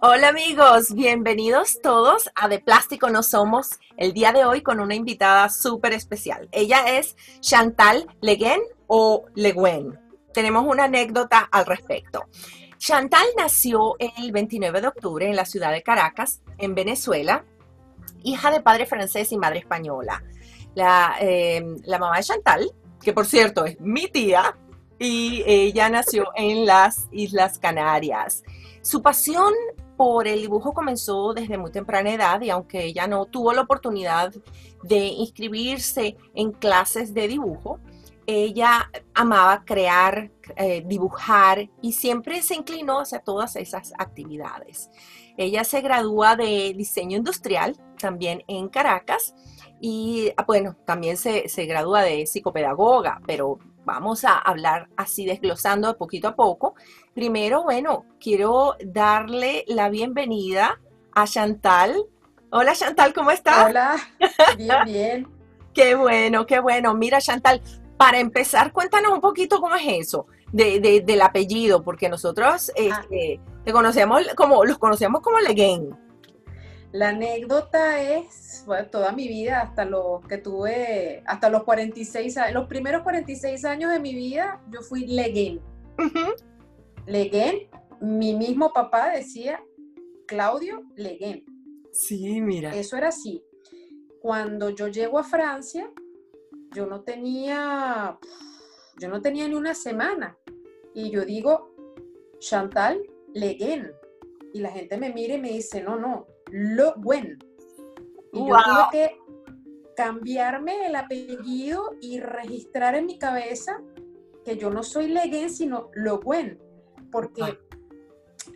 Hola amigos, bienvenidos todos a De Plástico No Somos, el día de hoy con una invitada súper especial. Ella es Chantal Leguen o Leguen. Tenemos una anécdota al respecto. Chantal nació el 29 de octubre en la ciudad de Caracas, en Venezuela, hija de padre francés y madre española. La, eh, la mamá de Chantal, que por cierto es mi tía, y ella nació en las Islas Canarias. Su pasión por el dibujo comenzó desde muy temprana edad y aunque ella no tuvo la oportunidad de inscribirse en clases de dibujo, ella amaba crear, eh, dibujar y siempre se inclinó hacia todas esas actividades. Ella se gradúa de diseño industrial también en Caracas y ah, bueno, también se, se gradúa de psicopedagoga, pero vamos a hablar así desglosando de poquito a poco. Primero, bueno, quiero darle la bienvenida a Chantal. Hola Chantal, ¿cómo estás? Hola, bien, bien. qué bueno, qué bueno. Mira Chantal, para empezar, cuéntanos un poquito cómo es eso de, del apellido, porque nosotros ah. este, te conocemos como, los conocemos como Leguen. La anécdota es, bueno, toda mi vida, hasta los que tuve, hasta los 46 años, los primeros 46 años de mi vida, yo fui Leguen. Leguen, mi mismo papá decía Claudio Leguen. Sí, mira. Eso era así. Cuando yo llego a Francia, yo no tenía, yo no tenía ni una semana. Y yo digo, Chantal Leguen. Y la gente me mira y me dice, no, no, lo bueno. Y yo tuve que cambiarme el apellido y registrar en mi cabeza que yo no soy Leguen, sino Lo bueno. Porque ah.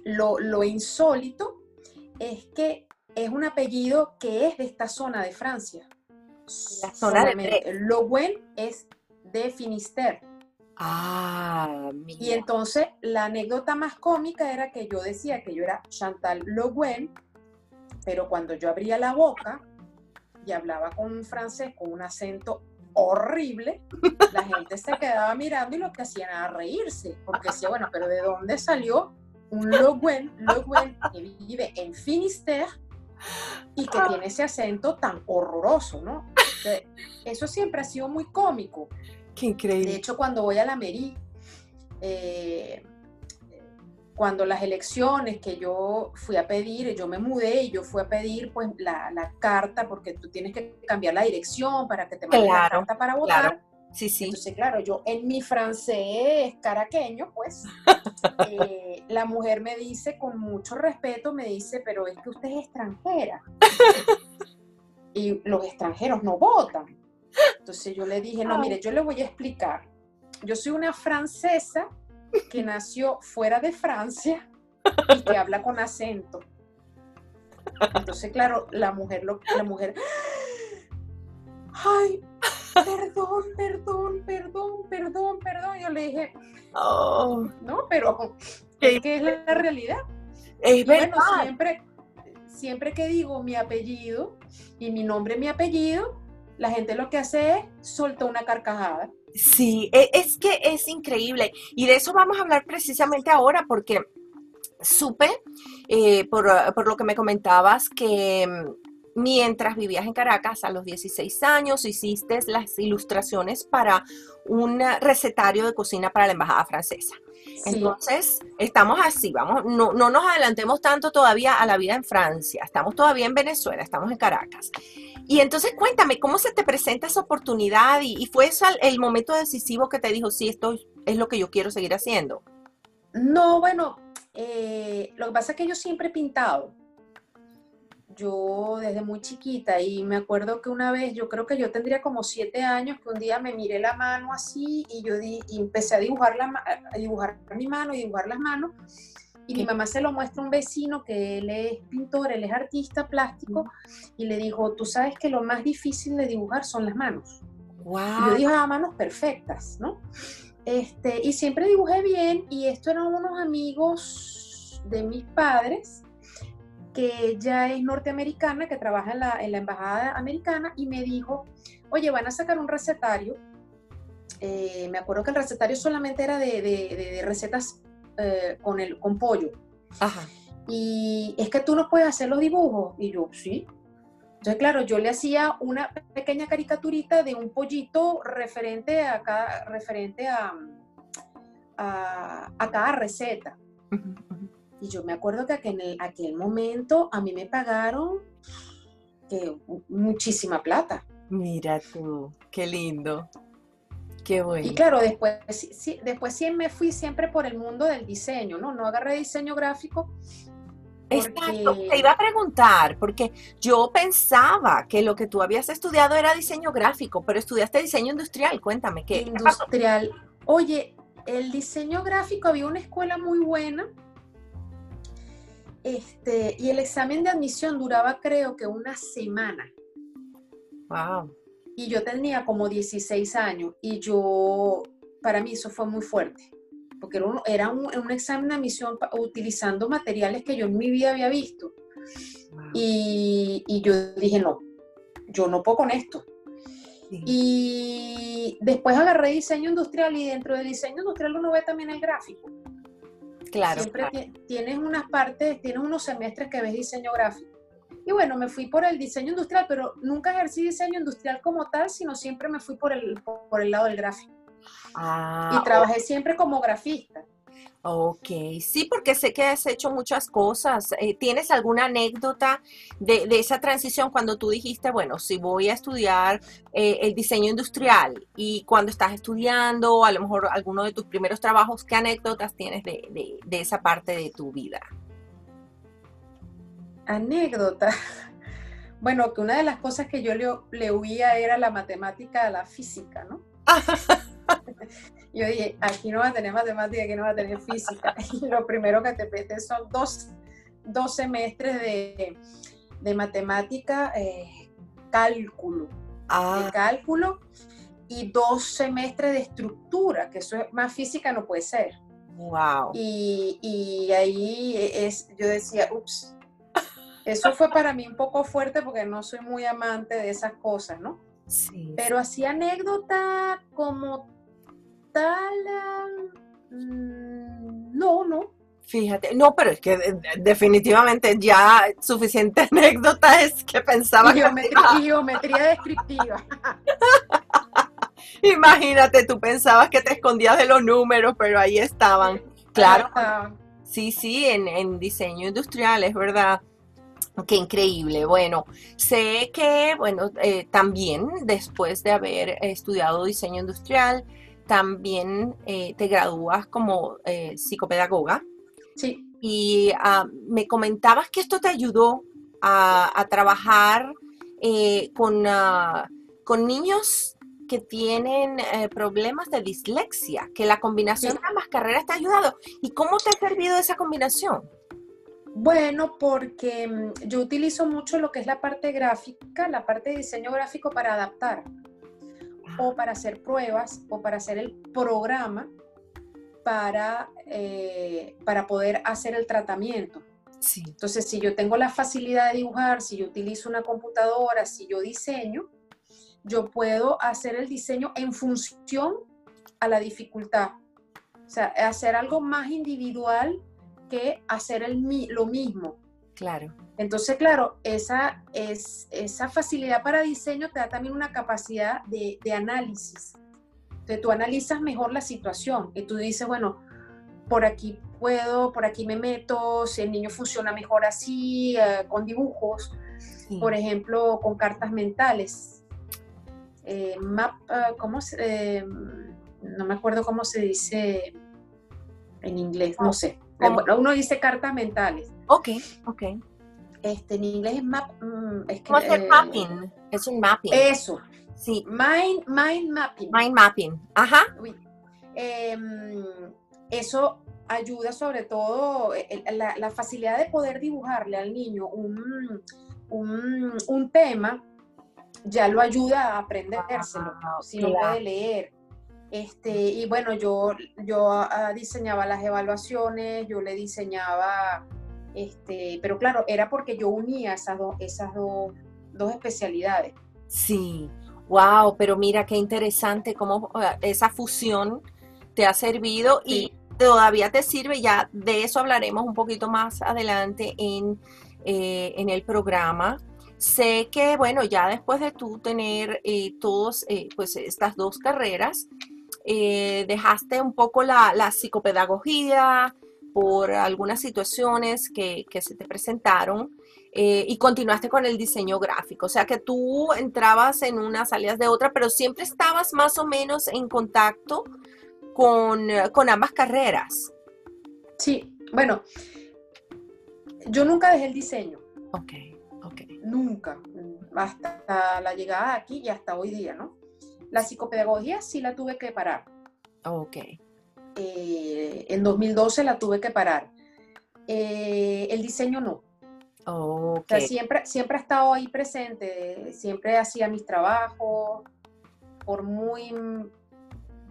lo, lo insólito es que es un apellido que es de esta zona de Francia. La zona de Lo bueno es de Finisterre. Ah, Y entonces la anécdota más cómica era que yo decía que yo era Chantal Le Guen, pero cuando yo abría la boca y hablaba con un francés con un acento horrible, la gente se quedaba mirando y lo que hacían era reírse, porque decía, bueno, pero ¿de dónde salió un Le Guen, Le Guen que vive en Finisterre y que tiene ese acento tan horroroso, ¿no? eso siempre ha sido muy cómico. Qué increíble. De hecho, cuando voy a la Meri, eh, cuando las elecciones que yo fui a pedir, yo me mudé y yo fui a pedir pues la, carta porque tú tienes que cambiar la dirección para que te manden la carta para votar. Sí, sí. Entonces, claro, yo en mi francés caraqueño, pues, eh, la mujer me dice con mucho respeto, me dice, pero es que usted es extranjera. y los extranjeros no votan. Entonces yo le dije, no, mire, yo le voy a explicar. Yo soy una francesa que nació fuera de Francia y que habla con acento. Entonces, claro, la mujer, la mujer, ay, perdón, perdón, perdón, perdón, perdón. Yo le dije, oh. no, pero ¿qué es la realidad? Es verdad. siempre, siempre que digo mi apellido y mi nombre, mi apellido, la gente lo que hace es soltar una carcajada. Sí, e, es que es increíble. Y de eso vamos a hablar precisamente ahora porque supe, eh, por, por, lo que me comentabas, que mm, mientras vivías en Caracas a los 16 años hiciste las ilustraciones para un recetario de cocina para la Embajada Francesa. Entonces, estamos así, vamos, no, no nos adelantemos tanto todavía a la vida en Francia, estamos todavía en Venezuela, estamos en Caracas. Y entonces cuéntame, ¿cómo se te presenta esa oportunidad? ¿Y, fue eso el momento decisivo que te dijo, sí, esto es lo que yo quiero seguir haciendo? No, bueno, eh, lo que pasa es que yo siempre he pintado. Yo desde muy chiquita y me acuerdo que una vez, yo creo que yo tendría como siete años, que un día me miré la mano así y yo di, y empecé a dibujar, la, a dibujar mi mano y dibujar las manos y mi mamá se lo muestra a un vecino que él es pintor, él es artista plástico, y le dijo, tú sabes que lo más difícil de dibujar son las manos. Wow. Y yo dibujaba manos perfectas, ¿no? Este, y siempre dibujé bien, y esto eran unos amigos de mis padres, que ella es norteamericana, que trabaja en la, en la embajada americana, y me dijo, oye, van a sacar un recetario. Eh, me acuerdo que el recetario solamente era de, de, de recetas eh, con, el, con pollo. y es que tú no puedes hacer los dibujos. Y yo, sí. Entonces, claro, yo le hacía una pequeña caricaturita de un pollito referente a cada, referente a, a, cada receta. Y yo me acuerdo que en aquel momento a mí me pagaron que, muchísima plata. Mira tú, qué lindo. Qué bueno. Y claro, después, sí, después sí me fui siempre por el mundo del diseño, ¿no? No agarré diseño gráfico. Exacto, te iba a preguntar, porque yo pensaba que lo que tú habías estudiado era diseño gráfico, pero estudiaste diseño industrial, cuéntame, ¿qué? Industrial. Oye, el diseño gráfico había una escuela muy buena, este, y el examen de admisión duraba creo que una semana. Wow y yo tenía como 16 años y yo, para mí eso fue muy fuerte, porque era un, era un, examen de admisión utilizando materiales que yo en mi vida había visto. Y, y, yo dije, no, yo no puedo con esto. Y después agarré diseño industrial y dentro del diseño industrial uno ve también el gráfico. Claro. Siempre tienes unas partes, tienes unos semestres que ves diseño gráfico. Y bueno, me fui por el diseño industrial, pero nunca ejercí diseño industrial como tal, sino siempre me fui por el, por el lado del gráfico. Ah, y trabajé siempre como grafista. Ok, sí, porque sé que has hecho muchas cosas. Eh, ¿Tienes alguna anécdota de, esa transición cuando tú dijiste, bueno, si voy a estudiar eh, el diseño industrial y cuando estás estudiando, a lo mejor alguno de tus primeros trabajos, ¿qué anécdotas tienes de, de esa parte de tu vida? anécdota. Bueno, que una de las cosas que yo le, le huía era la matemática a la física, ¿no? yo dije, aquí no va a tener matemática, aquí no va a tener física. Y lo primero que te pete son dos, dos semestres de, de matemática, eh, cálculo. Ah. De cálculo y dos semestres de estructura, que eso es más física no puede ser. Wow. Y, y ahí es, yo decía, ups, eso fue para mí un poco fuerte porque no soy muy amante de esas cosas, ¿no? Sí. Pero así anécdota como tal, mm, no, no. Fíjate, no, pero es que eh, definitivamente ya suficiente anécdota es que pensaba geometría, que... Geometría descriptiva. Imagínate, tú pensabas que te escondías de los números, pero ahí estaban. Claro. Sí, sí, en, en diseño industrial, es verdad. Qué increíble. Bueno, sé que, bueno, eh, también después de haber estudiado diseño industrial, también eh, te gradúas como eh, psicopedagoga. Sí. Y ah, me comentabas que esto te ayudó a, trabajar con, ah, con niños que tienen problemas de dislexia, que la combinación de ambas carreras te ha ayudado. ¿Y cómo te ha servido esa combinación? Bueno, porque mm, yo utilizo mucho lo que es la parte gráfica, la parte de diseño gráfico para adaptar o para hacer pruebas o para hacer el programa para, eh, para poder hacer el tratamiento. Sí. Entonces, si yo tengo la facilidad de dibujar, si yo utilizo una computadora, si yo diseño, yo puedo hacer el diseño en función a la dificultad. O sea, hacer algo más individual que hacer el, lo mismo. Claro. Entonces, claro, esa, es, esa facilidad para diseño te da también una capacidad de, de análisis. Entonces, tú analizas mejor la situación y tú dices, bueno, por aquí puedo, por aquí me meto, si el niño funciona mejor así, eh, con dibujos, por ejemplo, con cartas mentales. Eh, map, eh, ¿cómo se, no me acuerdo cómo se dice en inglés, no sé uno dice cartas mentales. Ok, ok. Este, en inglés es map. Mm, es que, eh, mapping. Es un mapping. Eso. Sí. Mind, mind mapping. Mind mapping. Ajá. Em, eso ayuda sobre todo eh, la, facilidad de poder dibujarle al niño un, un, tema, ya lo ayuda a aprendérselo, ah, si no puede leer. Este, y bueno, yo, yo diseñaba las evaluaciones, yo le diseñaba, este, pero claro, era porque yo unía esas, dos esas dos especialidades. Sí, wow, pero mira qué interesante cómo esa fusión te ha servido y, todavía te sirve, ya de eso hablaremos un poquito más adelante en, eh, en el programa. Sé que, bueno, ya después de tú tener eh, todos, eh, pues estas dos carreras, dejaste un poco la, la, psicopedagogía por algunas situaciones que, que se te presentaron y continuaste con el diseño gráfico. O sea que tú entrabas en una, salías de otra, pero siempre estabas más o menos en contacto con, con ambas carreras. Sí, bueno, yo nunca dejé el diseño. Ok, ok. Nunca, hasta la llegada aquí y hasta hoy día, ¿no? La psicopedagogía sí la tuve que parar. Ok. Eh, en 2012 la tuve que parar. Eh, el diseño no. Okay. siempre, siempre ha estado ahí presente, siempre hacía mis trabajos, por muy,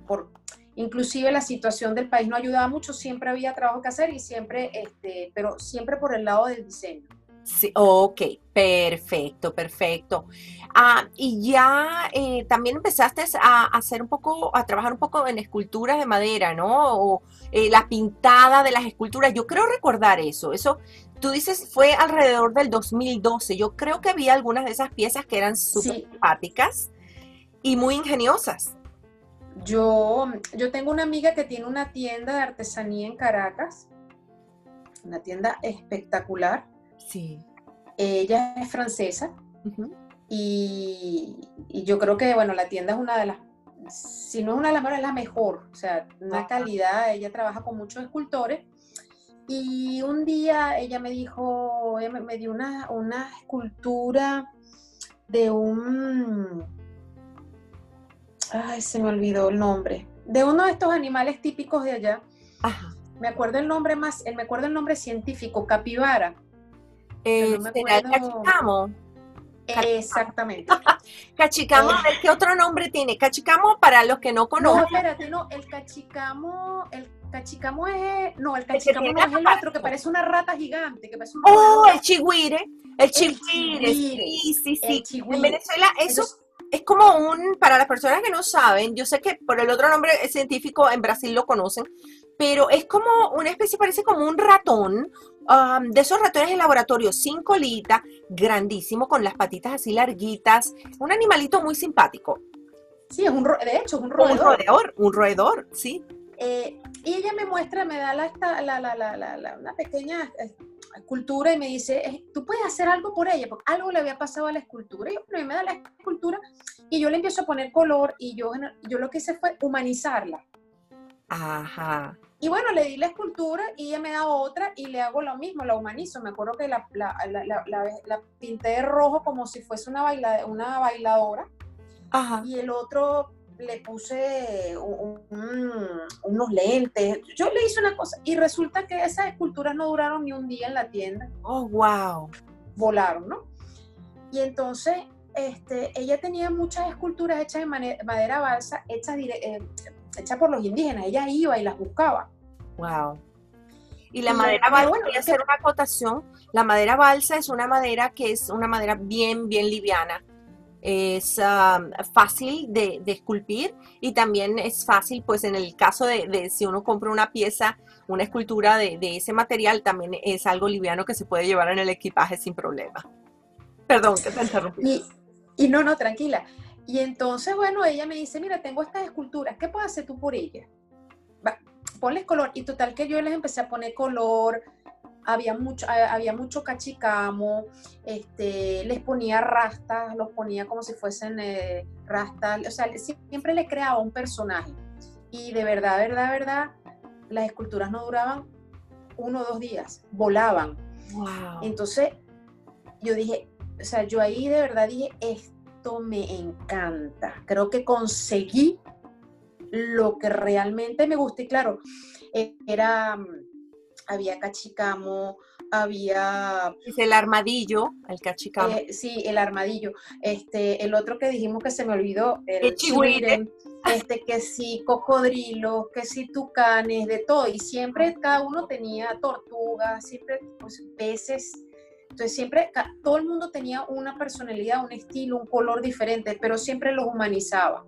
por, Inclusive la situación del país no ayudaba mucho, siempre había trabajo que hacer y siempre, este, pero siempre por el lado del diseño. Sí, ok, perfecto, perfecto. Ah, y ya eh, también empezaste a hacer un poco, a trabajar un poco en esculturas de madera, ¿no? O eh, la pintada de las esculturas. Yo creo recordar eso. Eso, tú dices, fue alrededor del 2012. Yo creo que había algunas de esas piezas que eran súper simpáticas y muy ingeniosas. Yo, yo tengo una amiga que tiene una tienda de artesanía en Caracas, una tienda espectacular. Sí. Ella es francesa y, yo creo que, bueno, la tienda es una de las, si no es una de las mejores, es la mejor. O sea, una calidad, ella trabaja con muchos escultores. Y un día ella me dijo, me, me dio una, una escultura de un ay, se me olvidó el nombre, de uno de estos animales típicos de allá. Ajá. Me acuerdo el nombre más, me acuerdo el nombre científico, capibara. Eh, no cachicamo. Exactamente. cachicamo, eh. ¿qué otro nombre tiene? Cachicamo, para los que no conocen. No, espérate, no, el cachicamo, el cachicamo es, no, el cachicamo no es el otro, que parece una rata gigante, que parece un Oh, el chihuire, el chihuire, sí, sí, sí. En Venezuela eso es como un, para las personas que no saben, yo sé que por el otro nombre científico en Brasil lo conocen, pero es como una especie, parece como un ratón, um, de esos ratones de laboratorio, sin colita, grandísimo, con las patitas así larguitas, un animalito muy simpático. Sí, es un, de hecho, es un roedor. Un roedor, un roedor, sí. Eh, y ella me muestra, me da la, la, la, una pequeña eh, escultura y me dice, tú puedes hacer algo por ella, porque algo le había pasado a la escultura. Y yo, me da la escultura y yo le empiezo a poner color y yo, yo lo que hice fue humanizarla. Ajá. Y bueno, le di la escultura y ella me da otra y le hago lo mismo, la humanizo. Me acuerdo que la, la, pinté de rojo como si fuese una, baila, una bailadora. Ajá. Y el otro le puse unos lentes, yo le hice una cosa y resulta que esas esculturas no duraron ni un día en la tienda. Oh, wow. Volaron, ¿no? Y entonces este, ella tenía muchas esculturas hechas en madera balsa, hechas, eh, hechas por los indígenas, ella iba y las buscaba. Wow. Y la madera balsa, voy a hacer una acotación, la madera balsa es una madera que es una madera bien, bien liviana es fácil de, esculpir y también es fácil, pues en el caso de, si uno compra una pieza, una escultura de, ese material, también es algo liviano que se puede llevar en el equipaje sin problema. Perdón, que te interrumpí. Y, no, no, tranquila. Y entonces, bueno, ella me dice, mira, tengo estas esculturas, ¿qué puedo hacer tú por ellas? ponles color. Y total que yo les empecé a poner color, había mucho, había mucho cachicamo, este, les ponía rastas, los ponía como si fuesen eh, rastas, o sea, siempre le creaba un personaje. Y de verdad, verdad, verdad, las esculturas no duraban uno o dos días, volaban. Entonces, yo dije, o sea, yo ahí de verdad dije, esto me encanta. Creo que conseguí lo que realmente me gusta. Y claro, era había cachicamo, había... el armadillo, el cachicamo. Eh, sí, el armadillo. Este, el otro que dijimos que se me olvidó, el, el este, que sí, cocodrilos, que sí, tucanes, de todo. Y siempre cada uno tenía tortugas, siempre pues, peces. Entonces siempre todo el mundo tenía una personalidad, un estilo, un color diferente, pero siempre los humanizaba.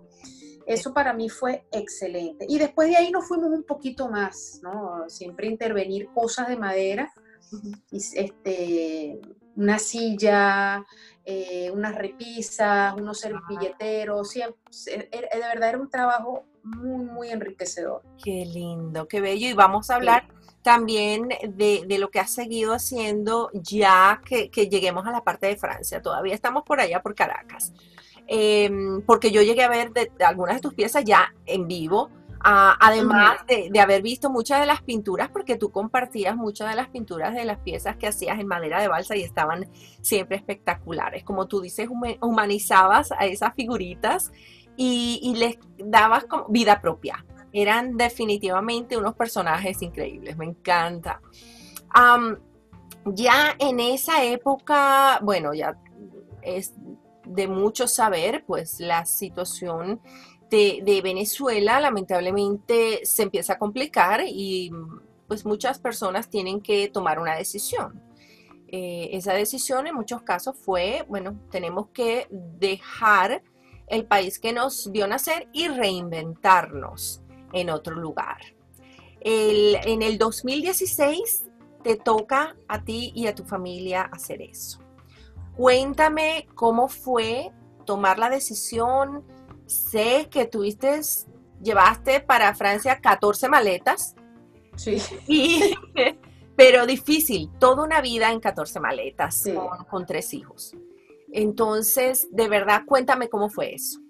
Eso para mí fue excelente. Y después de ahí nos fuimos un poquito más, ¿no? Siempre intervenir cosas de madera, este, una silla, eh, unas repisas, unos servilleteros, er, er, de verdad era un trabajo muy, muy enriquecedor. Qué lindo, qué bello. Y vamos a hablar también de, lo que has seguido haciendo ya que, lleguemos a la parte de Francia. Todavía estamos por allá, por Caracas. Em, porque yo llegué a ver algunas de tus piezas ya en vivo. además de, de, haber visto muchas de las pinturas, porque tú compartías muchas de las pinturas de las piezas que hacías en madera de balsa y estaban siempre espectaculares. Como tú dices, humanizabas a esas figuritas y, les dabas como vida propia. Eran definitivamente unos personajes increíbles, me encanta. ya en esa época, bueno, ya es de mucho saber, pues la situación de, Venezuela lamentablemente se empieza a complicar y pues muchas personas tienen que tomar una decisión. Eh, esa decisión en muchos casos fue, bueno, tenemos que dejar el país que nos vio nacer y reinventarnos en otro lugar. en el 2016 te toca a ti y a tu familia hacer eso. Cuéntame cómo fue tomar la decisión. Sé que tuviste, llevaste para Francia 14 maletas. Sí. pero difícil, toda una vida en 14 maletas con tres hijos. Entonces, de verdad, cuéntame cómo fue eso,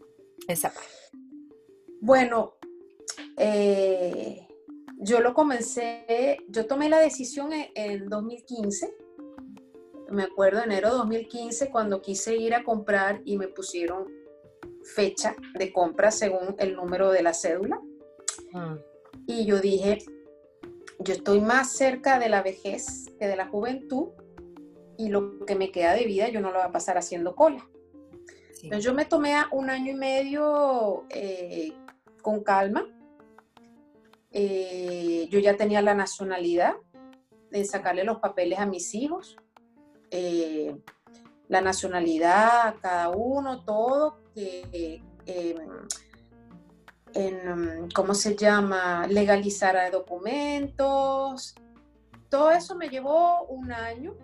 esa Bueno, eh, yo lo comencé, yo tomé la decisión en, 2015, me acuerdo, enero de 2015, cuando quise ir a comprar y me pusieron fecha de compra según el número de la cédula. Mm. Y yo dije, yo estoy más cerca de la vejez que de la juventud y lo que me queda de vida yo no lo voy a pasar haciendo cola. Entonces yo me tomé un año y medio eh, con calma. Eh, yo ya tenía la nacionalidad de sacarle los papeles a mis hijos. Eh, la nacionalidad a cada uno, todo, que, en, ¿cómo se llama? Legalizar documentos. Todo eso me llevó un año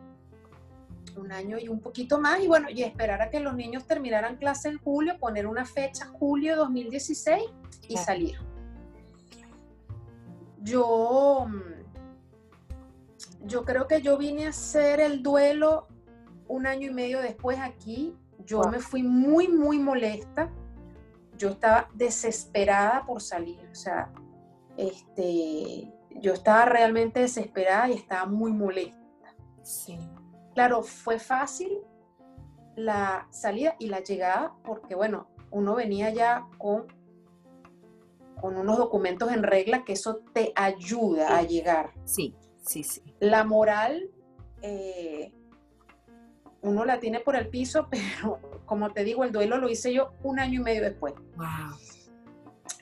un año y un poquito más, y bueno, y esperar a que los niños terminaran clase en julio, poner una fecha, julio 2016, y salir. Yo, yo creo que yo vine a hacer el duelo un año y medio después aquí. Yo me fui muy, muy molesta. Yo estaba desesperada por salir. O sea, este, yo estaba realmente desesperada y estaba muy molesta. Sí. Claro, fue fácil la salida y la llegada porque, bueno, uno venía ya con, con unos documentos en regla que eso te ayuda a llegar. Sí, sí, sí. La moral, eh, uno la tiene por el piso, pero como te digo, el duelo lo hice yo un año y medio después. Wow.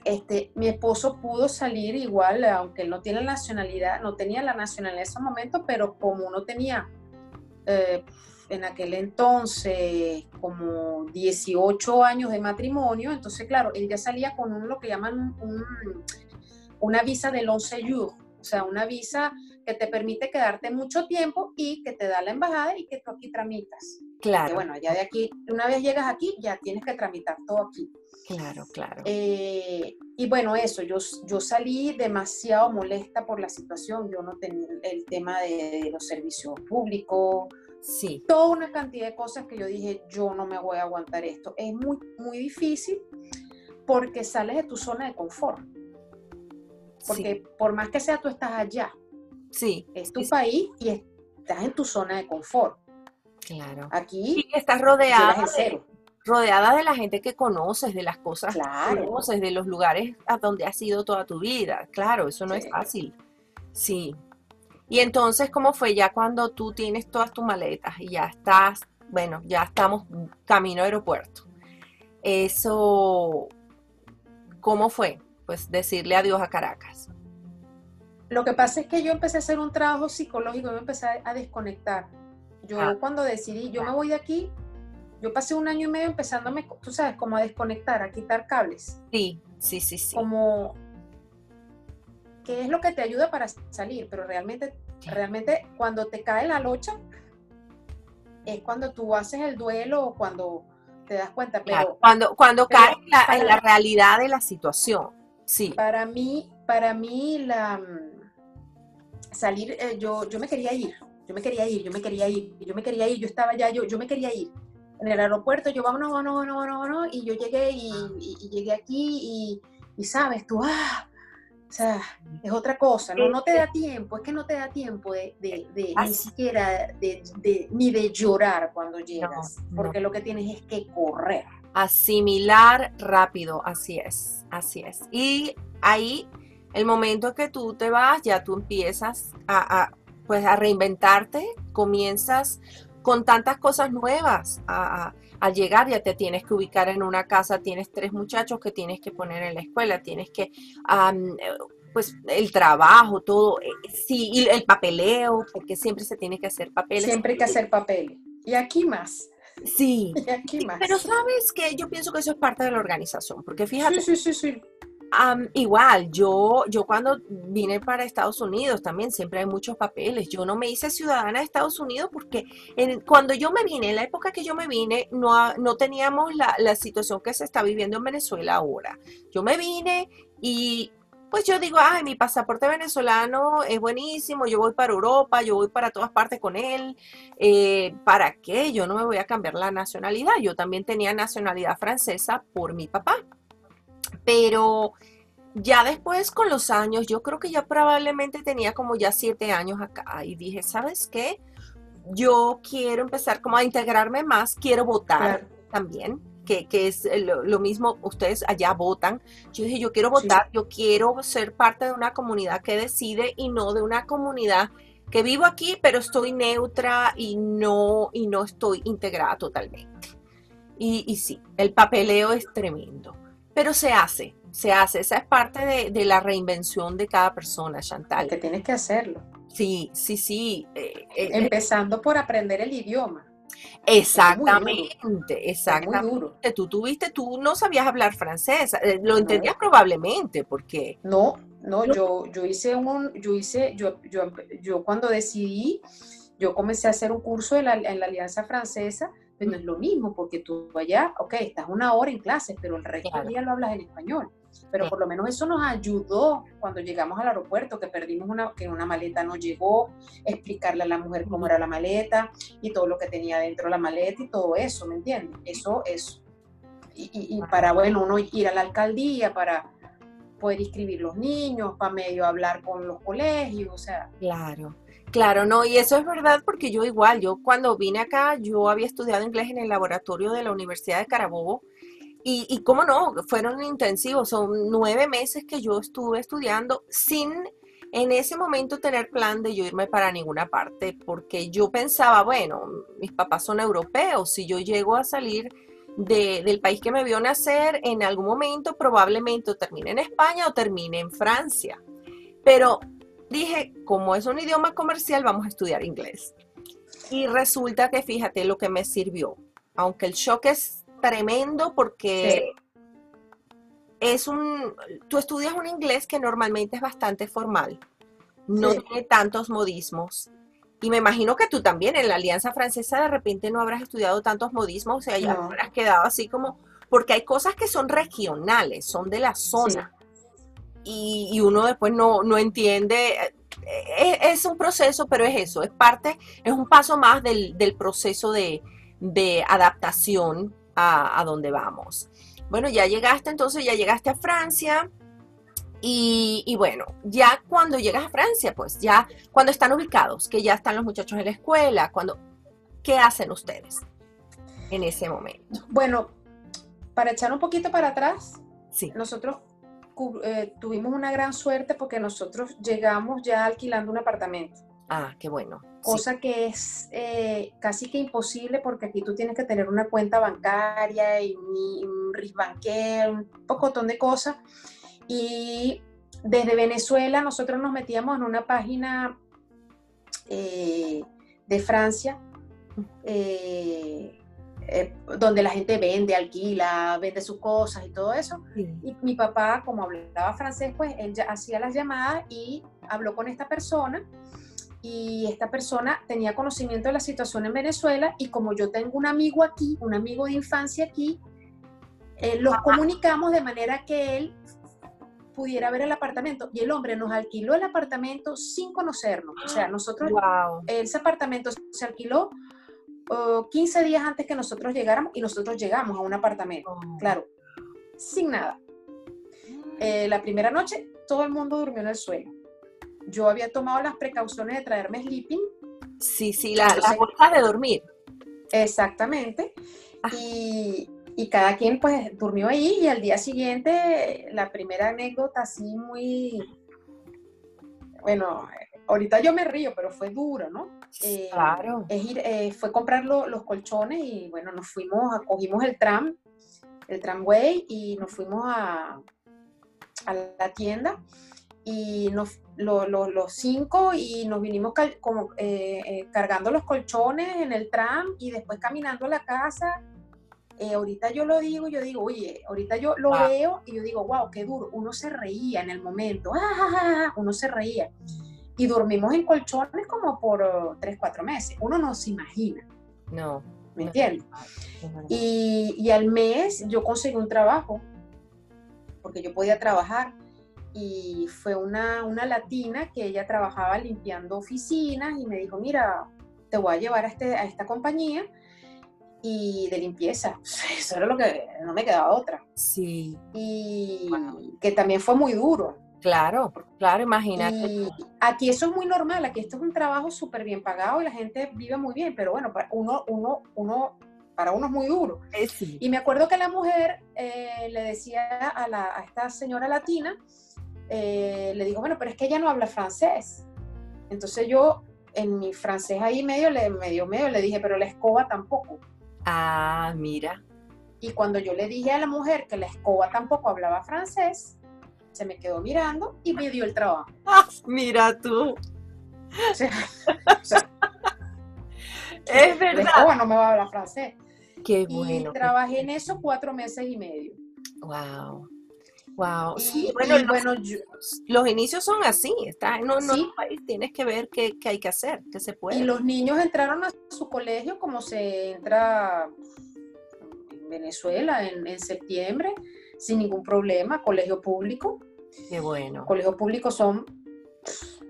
Este, mi esposo pudo salir igual, aunque él no tiene nacionalidad, no tenía la nacionalidad en ese momento, pero como uno tenía eh, en aquel entonces como 18 años de matrimonio, entonces claro, él ya salía con un, lo que llaman una visa de long séjour, o sea, una visa que te permite quedarte mucho tiempo y que te da la embajada y que tú aquí tramitas. Claro. bueno, ya de aquí, una vez llegas aquí, ya tienes que tramitar todo aquí. Claro, claro. Eh, y bueno, eso, yo, yo salí demasiado molesta por la situación, yo no tenía el tema de, los servicios públicos, sí. toda una cantidad de cosas que yo dije, yo no me voy a aguantar esto. Es muy, muy difícil porque sales de tu zona de confort. Porque por más que sea, tú estás allá. Sí. Es tu país y estás en tu zona de confort. Claro. Aquí estás rodeada de, rodeada de la gente que conoces, de las cosas que conoces, de los lugares a donde has ido toda tu vida. Claro, eso no es fácil. Sí. Y entonces, ¿cómo fue ya cuando tú tienes todas tus maletas y ya estás, bueno, ya estamos camino aeropuerto? Eso, ¿cómo fue? Pues decirle adiós a Caracas. Lo que pasa es que yo empecé a hacer un trabajo psicológico, me empecé a desconectar. Yo ah. cuando decidí, yo me voy de aquí, yo pasé un año y medio empezándome, tú sabes, como a desconectar, a quitar cables. Sí, sí, sí, sí. Como, ¿qué es lo que te ayuda para salir? Pero realmente, realmente cuando te cae la locha, es cuando tú haces el duelo o cuando te das cuenta. Pero, cuando cuando cae en la, realidad de la situación. Sí. Para mí, para mí la mm, salir, eh, yo, yo me quería ir, yo me quería ir, yo me quería ir, yo me quería ir, yo estaba ya, yo, yo me quería ir. En el aeropuerto, yo vámonos, vámonos, vámonos, vámonos, y yo llegué y, y, llegué aquí y, y, sabes, tú, ah, o sea, es otra cosa, ¿no? No te da tiempo, es que no te da tiempo de, de, de ni siquiera de, ni de llorar cuando llegas, porque lo que tienes es que correr. Asimilar rápido, así es, así es. Y ahí, el momento que tú te vas, ya tú empiezas a, pues, a reinventarte, comienzas con tantas cosas nuevas a, al llegar ya te tienes que ubicar en una casa, tienes tres muchachos que tienes que poner en la escuela, tienes que, pues el trabajo, todo, eh, sí, y el papeleo, porque siempre se tiene que hacer papeles. Siempre hay que hacer papeles. Y aquí más. Sí. Y aquí más. Pero sabes que yo pienso que eso es parte de la organización, porque fíjate. Sí, sí, sí, sí igual, yo, yo cuando vine para Estados Unidos también siempre hay muchos papeles. Yo no me hice ciudadana de Estados Unidos porque cuando yo me vine, en la época que yo me vine, no, no teníamos la, la, situación que se está viviendo en Venezuela ahora. Yo me vine y pues yo digo, ay, mi pasaporte venezolano es buenísimo, yo voy para Europa, yo voy para todas partes con él. Eh, ¿Para qué? Yo no me voy a cambiar la nacionalidad. Yo también tenía nacionalidad francesa por mi papá. Pero ya después con los años, yo creo que ya probablemente tenía como ya siete años acá y dije, ¿sabes qué? Yo quiero empezar como a integrarme más, quiero votar también, que, es lo, mismo, ustedes allá votan. Yo dije, yo quiero votar, yo quiero ser parte de una comunidad que decide y no de una comunidad que vivo aquí, pero estoy neutra y no, y no estoy integrada totalmente. Y, y sí, el papeleo es tremendo pero se hace, se hace. Esa es parte de, la reinvención de cada persona, Chantal. Que tienes que hacerlo. Sí, sí, sí. Eh, eh, Empezando por aprender el idioma. Exactamente, exactamente. Tú tuviste, tú no sabías hablar francés, eh, lo entendías probablemente, porque. No, no, yo, yo hice un, yo hice, yo, yo, yo cuando decidí, yo comencé a hacer un curso en la, en la Alianza Francesa no es lo mismo, porque tú allá, ok, estás una hora en clases, pero el resto del día lo hablas en español. Pero por lo menos eso nos ayudó cuando llegamos al aeropuerto, que perdimos una, que una maleta no llegó, explicarle a la mujer cómo era la maleta y todo lo que tenía dentro de la maleta y todo eso, ¿me entiendes? Eso, es Y, y, para, bueno, uno ir a la alcaldía para poder inscribir los niños, para medio hablar con los colegios, o sea. Claro. Claro, no, y eso es verdad porque yo igual, yo cuando vine acá, yo había estudiado inglés en el laboratorio de la Universidad de Carabobo y, y cómo no, fueron intensivos, son nueve meses que yo estuve estudiando sin en ese momento tener plan de yo irme para ninguna parte, porque yo pensaba, bueno, mis papás son europeos, si yo llego a salir del país que me vio nacer, en algún momento probablemente termine en España o termine en Francia. Pero dije, como es un idioma comercial, vamos a estudiar inglés. Y resulta que fíjate lo que me sirvió. Aunque el shock es tremendo porque es un, tú estudias un inglés que normalmente es bastante formal, no tiene tantos modismos. Y me imagino que tú también en la Alianza Francesa de repente no habrás estudiado tantos modismos, o sea, ya habrás quedado así como, porque hay cosas que son regionales, son de la zona y, uno después no, no entiende. Eh, eh, es, un proceso, pero es eso, es parte, es un paso más del, proceso de, adaptación a, donde vamos. Bueno, ya llegaste, entonces ya llegaste a Francia. Y, y, bueno, ya cuando llegas a Francia, pues ya cuando están ubicados, que ya están los muchachos en la escuela, cuando, ¿qué hacen ustedes en ese momento? Bueno, para echar un poquito para atrás, sí. nosotros eh, tuvimos una gran suerte porque nosotros llegamos ya alquilando un apartamento. Ah, qué bueno. Cosa que es eh, casi que imposible porque aquí tú tienes que tener una cuenta bancaria y un, un un pocotón de cosas. Y desde Venezuela nosotros nos metíamos en una página eh, de Francia eh, donde la gente vende, alquila, vende sus cosas y todo eso. Y mi papá, como hablaba francés, pues él ya hacía las llamadas y habló con esta persona. Y esta persona tenía conocimiento de la situación en Venezuela y como yo tengo un amigo aquí, un amigo de infancia aquí, eh, los comunicamos de manera que él pudiera ver el apartamento. Y el hombre nos alquiló el apartamento sin conocernos. O sea, nosotros, ese apartamento se alquiló 15 días antes que nosotros llegáramos y nosotros llegamos a un apartamento, oh. claro, sin nada. Eh, la primera noche todo el mundo durmió en el suelo. Yo había tomado las precauciones de traerme sleeping. Sí, sí, la, las bolsas de dormir. Exactamente. Ah. Y, y, cada quien pues durmió ahí y al día siguiente la primera anécdota así muy, bueno, ahorita yo me río, pero fue duro, ¿no? Eh, claro. Es ir, eh, fue comprar los colchones y bueno, nos fuimos, cogimos el tram, el tramway y nos fuimos a, a la tienda y nos, los cinco y nos vinimos como, eh, cargando los colchones en el tram y después caminando a la casa. ahorita yo lo digo, yo digo, oye, ahorita yo lo veo y yo digo, wow, qué duro. Uno se reía en el momento, ¡Ah, uno se reía y dormimos en colchones como por tres, cuatro meses. Uno no se imagina. No. ¿Me entiendes? Y, y, al mes yo conseguí un trabajo, porque yo podía trabajar, y fue una, una latina que ella trabajaba limpiando oficinas y me dijo, mira, te voy a llevar a, este, a esta compañía y de limpieza. Eso era lo que no me quedaba otra. Sí. Y que también fue muy duro Claro, claro, imagínate. aquí eso es muy normal, aquí esto es un trabajo súper bien pagado y la gente vive muy bien, pero bueno, para uno, uno, uno, para uno es muy duro. Eh, y me acuerdo que la mujer eh, le decía a, la, a, esta señora latina, eh, le dijo, bueno, pero es que ella no habla francés. Entonces yo en mi francés ahí medio, le, medio, medio, le dije, pero la escoba tampoco. Ah, mira. Y cuando yo le dije a la mujer que la escoba tampoco hablaba francés, se me quedó mirando y me dio el trabajo. Ah, mira tú. es verdad. no me va a hablar francés. Qué bueno. Y trabajé en eso cuatro meses y medio. Wow. Wow. sí, bueno, los, bueno los inicios son así. Estás en un país, tienes que ver qué, qué, hay que hacer, qué se puede. Y los niños entraron a su colegio como se entra en Venezuela en, en septiembre, sin ningún problema, colegio público. Qué bueno. Colegios públicos son,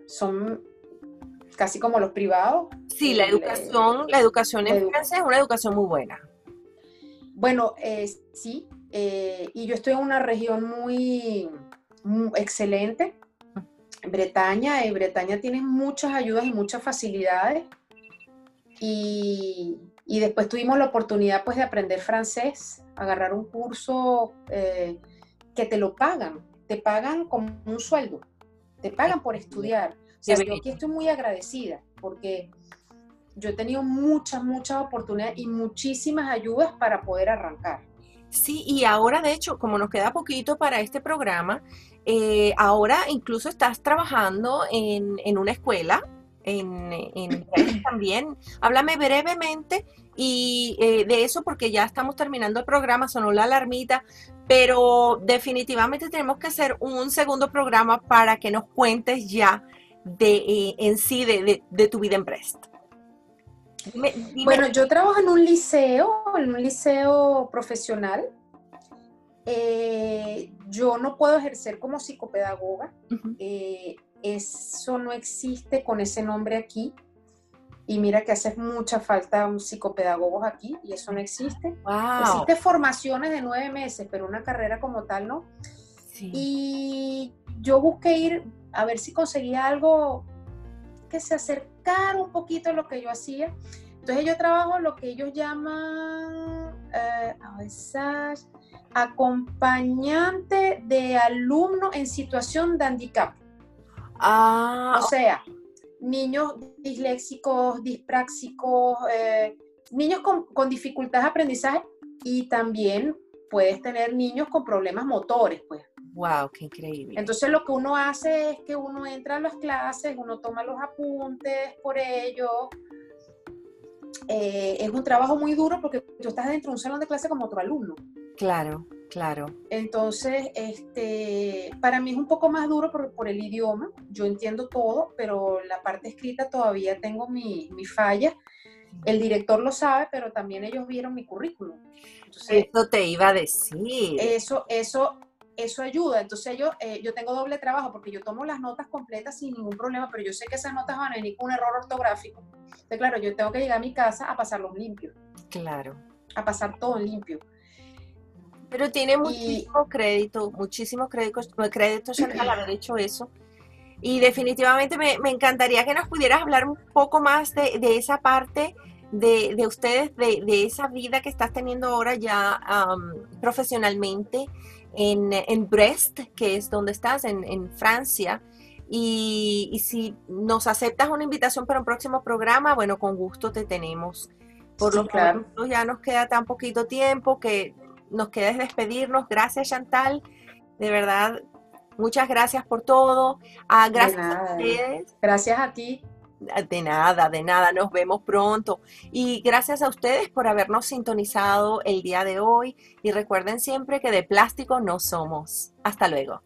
son casi como los privados. Sí, la educación, la educación en Francia es una educación muy buena. Bueno, eh, sí, eh, y yo estoy en una región muy, excelente, Bretaña, y Bretaña tiene muchas ayudas y muchas facilidades. Y, después tuvimos la oportunidad pues de aprender francés, agarrar un curso eh, que te lo pagan te pagan como un sueldo, te pagan por estudiar. O sea, yo aquí estoy muy agradecida porque yo he tenido muchas, muchas oportunidades y muchísimas ayudas para poder arrancar. Sí, y ahora de hecho, como nos queda poquito para este programa, eh, ahora incluso estás trabajando en, en una escuela, en, en también. Háblame brevemente y eh, de eso porque ya estamos terminando el programa, sonó la alarmita, pero definitivamente tenemos que hacer un segundo programa para que nos cuentes ya de eh, en sí de, tu vida en Brest. Bueno, yo trabajo en un liceo, en un liceo profesional. Eh, yo no puedo ejercer como psicopedagoga. Eso no existe con ese nombre aquí. Y mira que hace mucha falta un psicopedagogos aquí y eso no existe. Wow. Existe formaciones de nueve meses, pero una carrera como tal no. Y yo busqué ir a ver si conseguía algo que se acercara un poquito a lo que yo hacía. Entonces yo trabajo lo que ellos llaman eh, acompañante de alumno en situación de handicap. Ah, o sea, niños disléxicos, dispráxicos, eh, niños con, con dificultades de aprendizaje y también puedes tener niños con problemas motores, pues. Wow, qué increíble. Entonces lo que uno hace es que uno entra a las clases, uno toma los apuntes por ellos, eh, es un trabajo muy duro porque tú estás dentro de un salón de clase como otro alumno. Claro, claro. Entonces, este, para mí es un poco más duro por, por el idioma. Yo entiendo todo, pero la parte escrita todavía tengo mi, mi falla. El director lo sabe, pero también ellos vieron mi currículum. Entonces, eso te iba a decir. Eso, eso, eso ayuda. Entonces yo, eh, yo tengo doble trabajo porque yo tomo las notas completas sin ningún problema, pero yo sé que esas notas van a venir con un error ortográfico. Entonces, claro, yo tengo que llegar a mi casa a pasarlos limpios. Claro. A pasar todo limpio. Pero tiene muchísimo crédito, muchísimo crédito, crédito al haber hecho eso. Y definitivamente me, me, encantaría que nos pudieras hablar un poco más de, de esa parte de, de ustedes, de, de, esa vida que estás teniendo ahora ya profesionalmente en, en, Brest, que es donde estás, en, en Francia. Y, y, si nos aceptas una invitación para un próximo programa, bueno, con gusto te tenemos. Por lo claro. ya nos queda tan poquito tiempo que nos queda despedirnos. Gracias, Chantal. De verdad, muchas gracias por todo. Ah, gracias a ustedes. Gracias a ti. De nada, de nada, nos vemos pronto. Y gracias a ustedes por habernos sintonizado el día de hoy. Y recuerden siempre que de plástico no somos. Hasta luego.